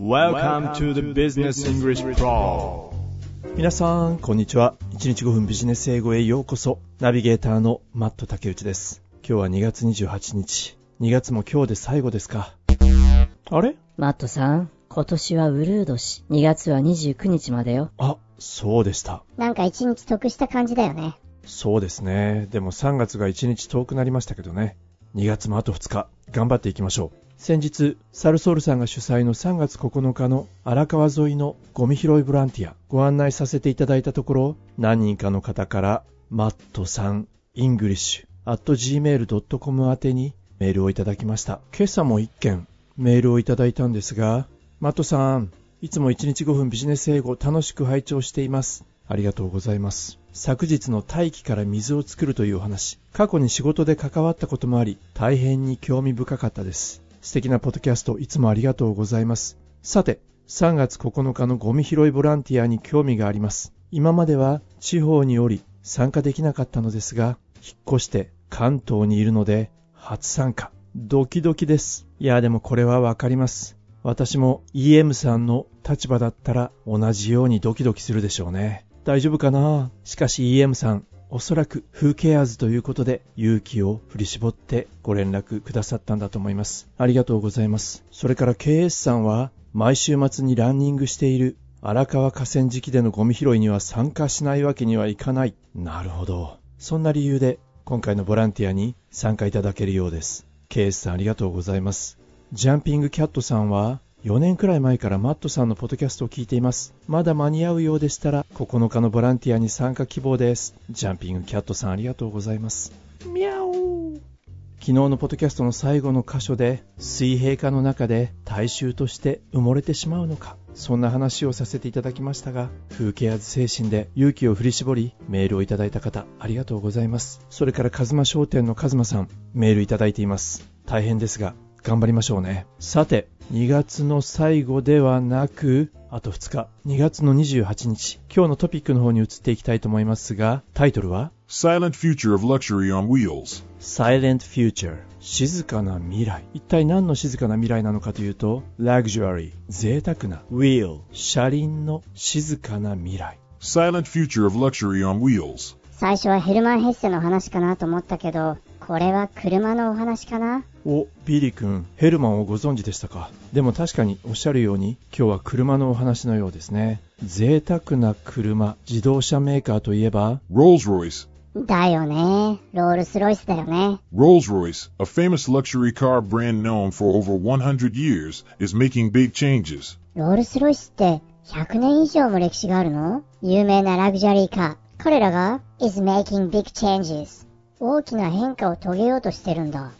Welcome to the Business English Pro 皆さん、こんにちは。1日5分ビジネス英語へようこそ。ナビゲーターのマット竹内です。今日は2月28日。2月も今日で最後ですか。あれ？マットさん、今年はウルー年。2月は29日までよ。あ、そうでした。なんか一日得した感じだよね。そうですね。でも3月が1日遠くなりましたけどね。2月もあと2日、頑張っていきましょう。先日、サルソールさんが主催の3月9日の荒川沿いのゴミ拾いボランティアご案内させていただいたところ、何人かの方から、マットさん、 English、at gmail.com 宛てにメールをいただきました。今朝も1件メールをいただいたんですが、マットさん、いつも1日5分ビジネス英語楽しく拝聴しています。ありがとうございます。昨日の大気から水を作るというお話、過去に仕事で関わったこともあり、大変に興味深かったです。素敵なポッドキャストいつもありがとうございます。さて、3月9日のゴミ拾いボランティアに興味があります。今までは地方におり参加できなかったのですが、引っ越して関東にいるので初参加。ドキドキです。いやでもこれはわかります。私も EM さんの立場だったら同じようにドキドキするでしょうね。大丈夫かな？しかし EM さん、おそらく Who cares ということで勇気を振り絞ってご連絡くださったんだと思います。ありがとうございます。それから KS さんは毎週末にランニングしている荒川河川敷でのゴミ拾いには参加しないわけにはいかない。なるほど。そんな理由で今回のボランティアに参加いただけるようです。KS さんありがとうございます。ジャンピングキャットさんは4年くらい前からマットさんのポッドキャストを聞いています。まだ間に合うようでしたら9日のボランティアに参加希望です。ジャンピングキャットさんありがとうございます。ミャオ昨日のポッドキャストの最後の箇所で水平化の中で大衆として埋もれてしまうのかそんな話をさせていただきましたが風景圧精神で勇気を振り絞りメールをいただいた方ありがとうございますそれからカズマ商店のカズマさんメールいただいています大変ですが頑張りましょうね。さて2月の最後ではなくあと2日。2月の28日。今日のトピックの方に移っていきたいと思いますがタイトルは？Silent Future of Luxury on Wheels. Silent Future 静かな未来。一体何の静かな未来なのかというと Luxury 贅沢な。Wheel 車輪の静かな未来。Silent Future of Luxury on Wheels. 最初はヘルマン・ヘッセの話かなと思ったけど、これは車のお話かな？おビリー君ヘルマンをご存知でしたか？でも確かにおっしゃるように今日は車のお話のようですね贅沢な車自動車メーカーといえば？Rolls Royce. だよね。ロールスロイスだよね。Rolls Royce, a famous luxury car brand known for over 100 years, is making big changes. ロールスロイスって100年以上も歴史があるの？有名な luxury car。彼らが is making big changes. 大きな変化を遂げようとしてるんだ。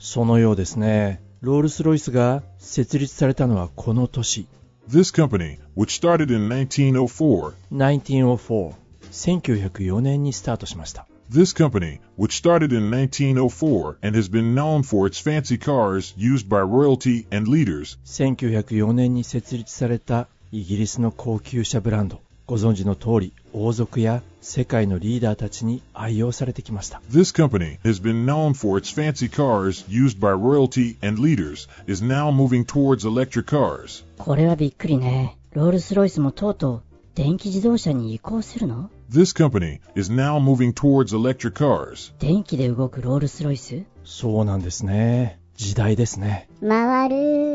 そのようですねロールスロイスが設立されたのはこの年 This company, which started in 1904, 1904 1904年にスタートしました this company, which started in 1904 and has been known for its fancy cars used by royalty and leaders, 1904年に設立されたイギリスの高級車ブランドご存知の通り王族や世界のリーダーたちに愛用されてきました This company has been known for its fancy cars used by royalty and leaders, is now moving towards electric cars. これはびっくりね。ロールスロイスもとうとう電気自動車に移行するの This company is now moving towards electric cars. 電気で動くロールスロイスそうなんですね時代ですね回る。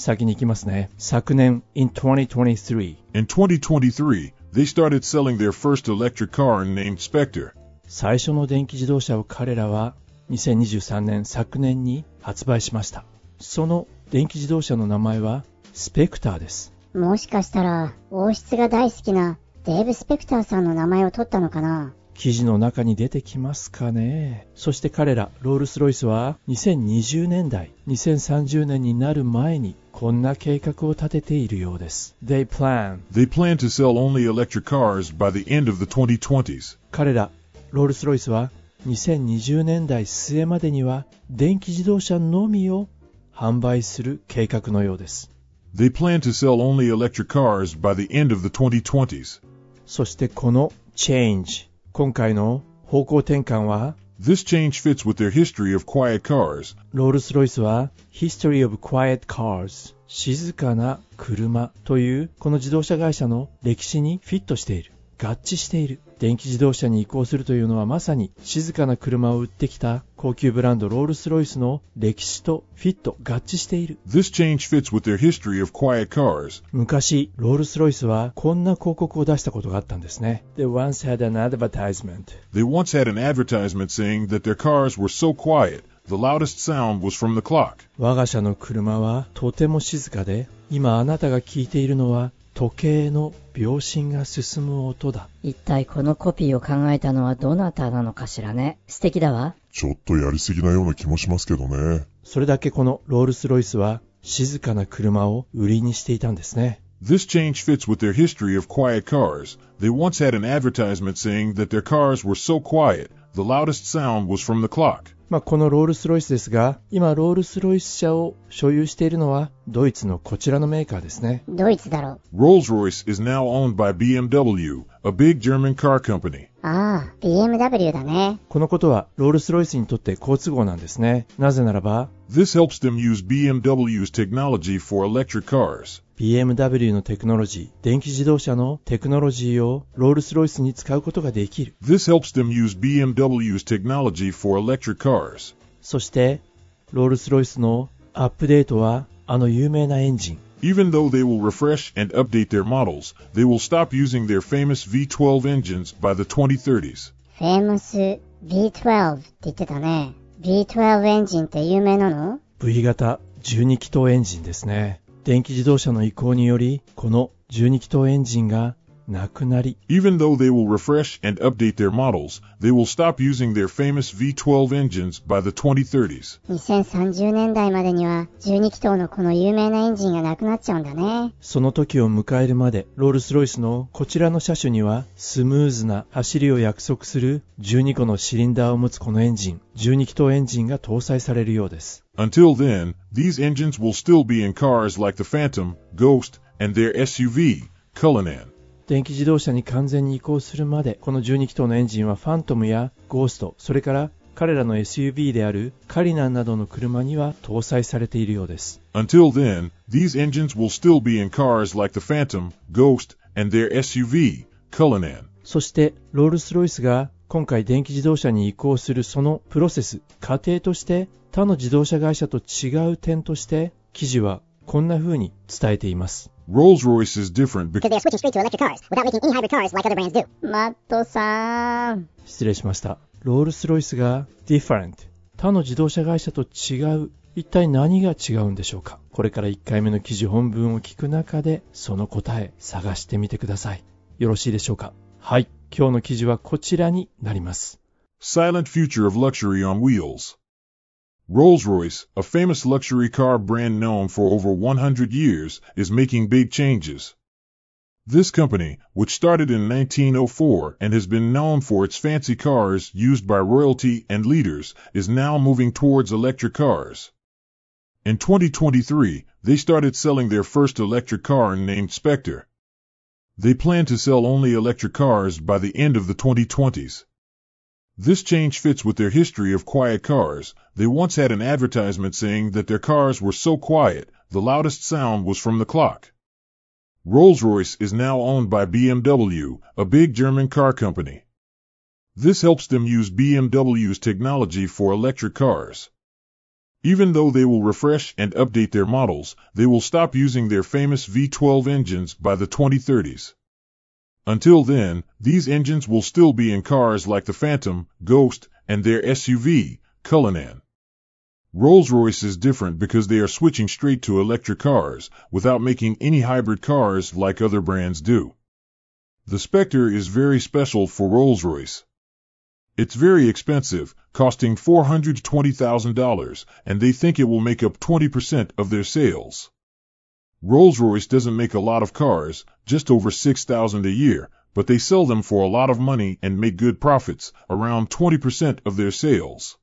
先に行きますね。昨年 in 2023 In 2023, they started selling their first electric car named Spectre. 最初の電気自動車を彼らは2023年昨年に発売しました。その電気自動車の名前はスペクターです。もしかしたら、王室が大好きなデーブ・スペクターさんの名前を取ったのかな？記事の中に出てきますかねそして彼らロールスロイスは2020年代2030年になる前にこんな計画を立てているようです They plan They plan to sell only electric cars by the end of the 2020s. 彼らロールスロイスは2020年代末までには電気自動車のみを販売する計画のようです They plan to sell only electric cars by the end of the 2020s. そしてこの change 今回の方向転換は This change fits with their history of quiet cars. ロールスロイスは History of Quiet Cars 静かな車というこの自動車会社の歴史にフィットしている。電気自動車に移行するというのはまさに静かな車を売ってきた高級ブランドロールス・ロイスの歴史とフィット合致している。昔ロールス・ロイスはこんな広告を出したことがあったんですね。我が社の車はとても静かで今あなたが聞いているのは時計の秒針が進む音だ。一体このコピーを考えたのはどなたなのかしらね。素敵だわ。ちょっとやりすぎなような気もしますけどね。それだけこのロールスロイスは静かな車を売りにしていたんですね。This change fits with their history of quiet cars. They once had an advertisement saying that their cars were so quiet, the loudest sound was from the clock. まあ、このロールスロイスですが、今ロールスロイス車を所有しているのはドイツのこちらのメーカーですね。ドイツだろ。Rolls-Royce is now owned by BMW, a big German car company. ああ、BMW だね。このことはロールスロイスにとって好都合なんですね。なぜならば、This helps them use BMW's technology for electric cars. BMW のテクノロジー、電気自動車のテクノロジーをロールスロイスに使うことができる。This helps them use BMW's technology for electric cars. そして、ロールスロイスのアップデートはあの有名なエンジン、Even though they will refresh and update their models, they will stop using their famous V12 engines by the 2030s. フェーマス B12 って言ってたね。B12 エンジンって有名なの V 型12気筒エンジンですね。電気自動車の移行により、この12気筒エンジンがなくなり、Even though they will refresh and update their models, they will stop using their famous V12 engines by the 2030s. 2030年代までには12気筒のこの有名なエンジンがなくなっちゃうんだね。その時を迎えるまで、ロールスロイスのこちらの車種には、スムーズな走りを約束する12個のシリンダーを持つこのエンジン、12気筒エンジンが搭載されるようです。Until then, these engines will still be in cars like the Phantom, Ghost, and their SUV, Cullinan. 電気自動車に完全に移行するまで、この12気筒のエンジンはファントムやゴースト、それから彼らの SUV であるカリナンなどの車には搭載されているようです。Until then, these engines will still be in cars like the Phantom, Ghost, and their SUV, Cullinan. そして、ロールスロイスが今回電気自動車に移行するそのプロセス、過程として他の自動車会社と違う点として、記事はこんな風に伝えています。Rolls-Royce is different because because they are switching straight to electric cars without making any hybrid cars like other brands do. マットさん。失礼しました。ロールスロイスが different 他の自動車会社と違う一体何が違うんでしょうかこれから1回目の記事本文を聞く中でその答え探してみてください。よろしいでしょうかはい。今日の記事はこちらになります。Silent Future of Luxury on Wheels. Rolls-Royce, a famous luxury car brand known for over 100 years, is making big changes. This company, which started in 1904 and has been known for its fancy cars used by royalty and leaders, is now moving towards electric cars. In 2023, they started selling their first electric car named Spectre. They plan to sell only electric cars by the end of the 2020s. This change fits with their history of quiet cars. They once had an advertisement saying that their cars were so quiet, the loudest sound was from the clock. Rolls-Royce is now owned by BMW, a big German car company. This helps them use BMW's technology for electric cars. Even though they will refresh and update their models, they will stop using their famous V12 engines by the 2030s. Until then, these engines will still be in cars like the Phantom, Ghost, and their SUV, Cullinan. Rolls-Royce is different because they are switching straight to electric cars without making any hybrid cars like other brands do. The Spectre is very special for Rolls-Royce. It's very expensive, costing $420,000, and they think it will make up 20% of their sales. Rolls-Royce doesn't make a lot of cars, just over 6,000 a year, but they sell them for a lot of money and make good profits, around 20% of their sales.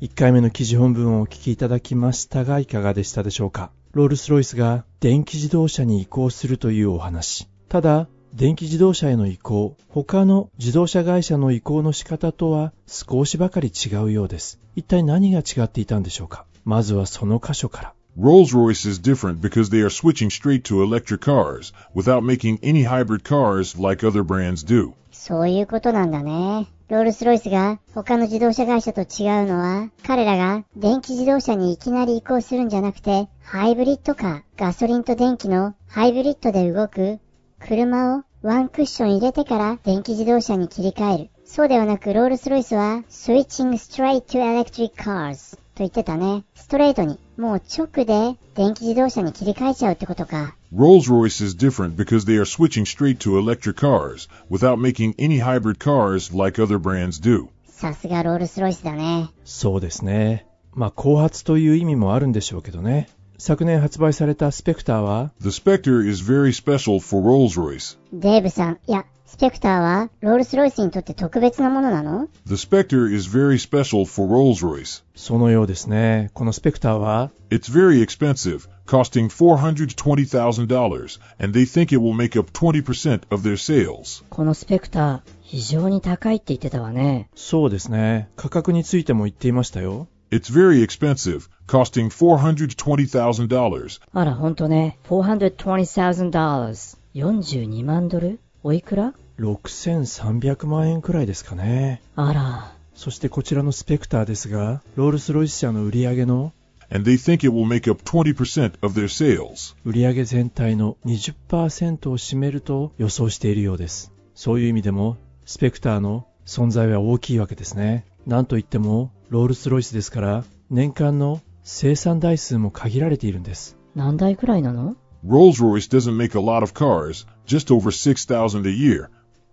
1回目の記事本文をお聞きいただきましたがいかがでしたでしょうか？ロールスロイスが電気自動車に移行するというお話。ただ、電気自動車への移行、他の自動車会社の移行の仕方とは少しばかり違うようです。一体何が違っていたんでしょうか？まずはその箇所から。Rolls-Royce is different because they are switching straight to electric cars without making any hybrid cars like other brands do. そういうことなんだね。ロールスロイスが他の自動車会社と違うのは、彼らが電気自動車にいきなり移行するんじゃなくて、ハイブリッドかガソリンと電気のハイブリッドで動く車をワンクッション入れてから電気自動車に切り替える。そうではなくロールスロイスは Switching straight to electric cars と言ってたね。ストレートにもう直で電気自動車に切り替えちゃうってことか。Rolls-Royce is different because they are switching straight to electric cars without making any hybrid cars like other brands do. さすがロールスロイスだね。そうですね。まあ、後発という意味もあるんでしょうけどね。昨年発売されたスペクターは、The Spectre is very special for Rolls-Royce. デーブさん、いや、スペクターはロールスロイスにとって特別なものなの The Spectre is very special for Rolls-Royce. そのようですね。このスペクターは、It's very expensive, costing $420,000, and they think it will make up 20% of their sales. このスペクター、非常に高いって言ってたわね。そうですね。価格についても言っていましたよ。It's very expensive, costing $420,000, あら、ほんとね。$420,000。42万ドルおいくら？6300万円くらいですかね。あら、そしてこちらのスペクターですが、ロールスロイス社の売り上げの？And they think it will make up 20% of their sales. 売り上げ全体の20%を占めると予想しているようです。そういう意味でも、スペクターの存在は大きいわけですね。なんといっても、ロールスロイスですから、年間の生産台数も限られているんです。何台くらいなの？Rolls-Royce doesn't make a lot of cars, just over 6,000 a year.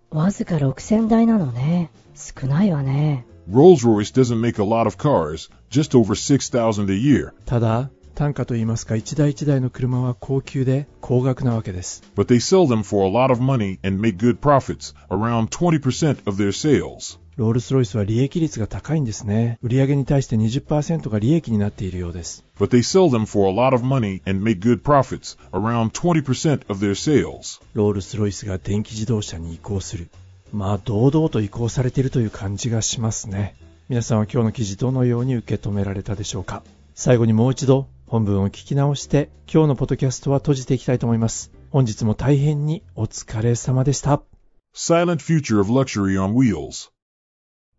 わずか6000台なのね。少ないわね。 Rolls-Royce doesn't make a lot of cars, just over 6,000 a year. ただ、単価といいますか、一台一台の車は高級で高額なわけです。 But they sell them for a lot of money and make good profits, around 20% of their sales. ロールスロイスは利益率が高いんですね。売上に対して20%が利益になっているようです。But they sell them for a lot of money and make good profits, around 20% of their sales. ロールスロイスが電気自動車に移行する。まあ、堂々と移行されているという感じがしますね。皆さんは今日の記事どのように受け止められたでしょうか最後にもう一度本文を聞き直して今日のポッドキャストは閉じていきたいと思います。本日も大変にお疲れ様でした。Silent future of luxury on wheels.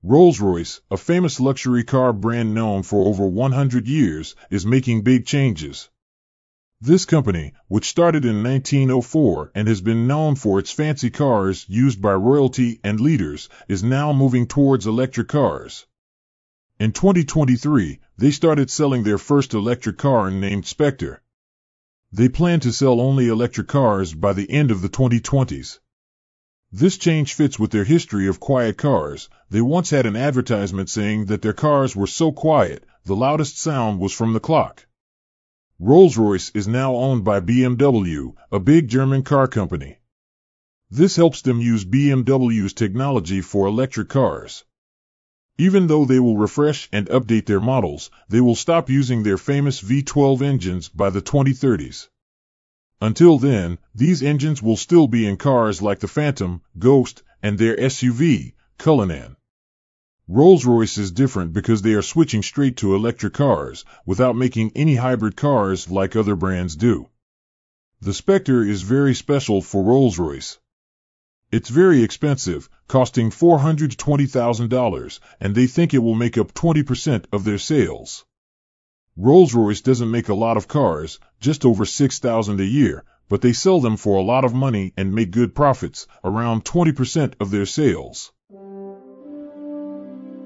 Rolls-Royce, a famous luxury car brand known for over 100 years, is making big changes. This company, which started in 1904 and has been known for its fancy cars used by royalty and leaders, is now moving towards electric cars. In 2023, they started selling their first electric car named Spectre. They plan to sell only electric cars by the end of the 2020s. This change fits with their history of quiet cars. They once had an advertisement saying that their cars were so quiet, the loudest sound was from the clock. Rolls-Royce is now owned by BMW, a big German car company. This helps them use BMW's technology for electric cars. Even though they will refresh and update their models, they will stop using their famous V12 engines by the 2030s. Until then, these engines will still be in cars like the Phantom, Ghost, and their SUV, Cullinan. Rolls-Royce is different because they are switching straight to electric cars without making any hybrid cars like other brands do. The Spectre is very special for Rolls-Royce. It's very expensive, costing $420,000, and they think it will make up 20% of their sales. Rolls-Royce doesn't make a lot of cars, just over 6,000 a year, but they sell them for a lot of money and make good profits, around 20% of their sales.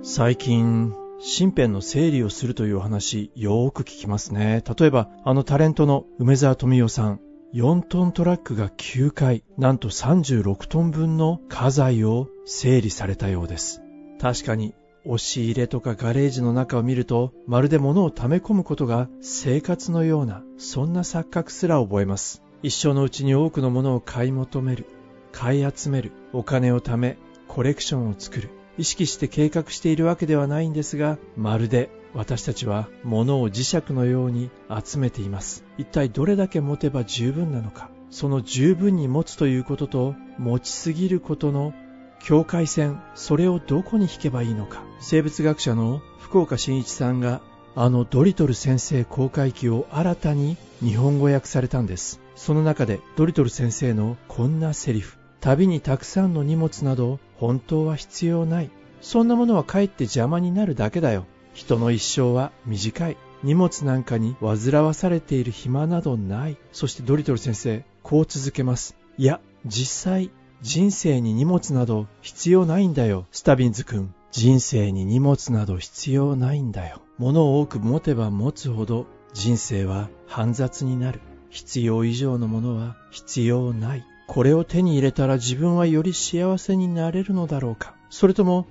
最近、身辺の整理をするという話、よーく聞きますね。例えば、あのタレントの梅沢富美男さん、4トントラックが9回、なんと36トン分の家財を整理されたようです。確かに、押し入れとかガレージの中を見ると、まるで物を溜め込むことが生活のような、そんな錯覚すら覚えます。一生のうちに多くのものを買い求める、買い集める、お金を貯め、コレクションを作る。意識して計画しているわけではないんですが、まるで私たちは物を磁石のように集めています。一体どれだけ持てば十分なのか。その十分に持つということと持ちすぎることの境界線、それをどこに引けばいいのか。生物学者の福岡伸一さんがあのドリトル先生公開記を新たに日本語訳されたんです。その中でドリトル先生のこんなセリフ。旅にたくさんの荷物など本当は必要ない。そんなものはかえって邪魔になるだけだよ。人の一生は短い。荷物なんかに煩わされている暇などない。そしてドリトル先生、こう続けます。いや、実際、人生に荷物など必要ないんだよ。スタビンズ君。人生に荷物など必要ないんだよ。物を多く持てば持つほど人生は煩雑になる。必要以上のものは必要ない。これを手に入れたら自分はより幸せになれるのだろうか。それとも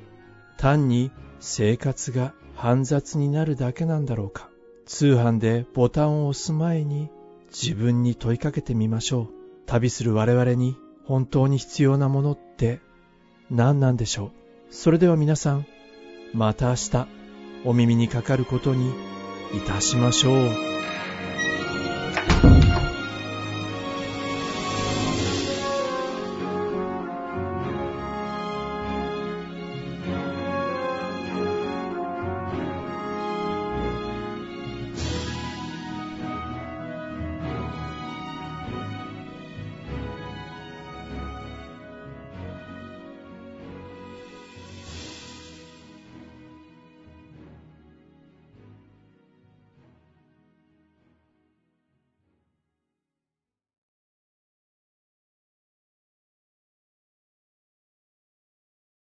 単に生活が煩雑になるだけなんだろうか。通販でボタンを押す前に自分に問いかけてみましょう。旅する我々に本当に必要なものって何なんでしょう？それでは皆さん、また明日お耳にかかることにいたしましょう。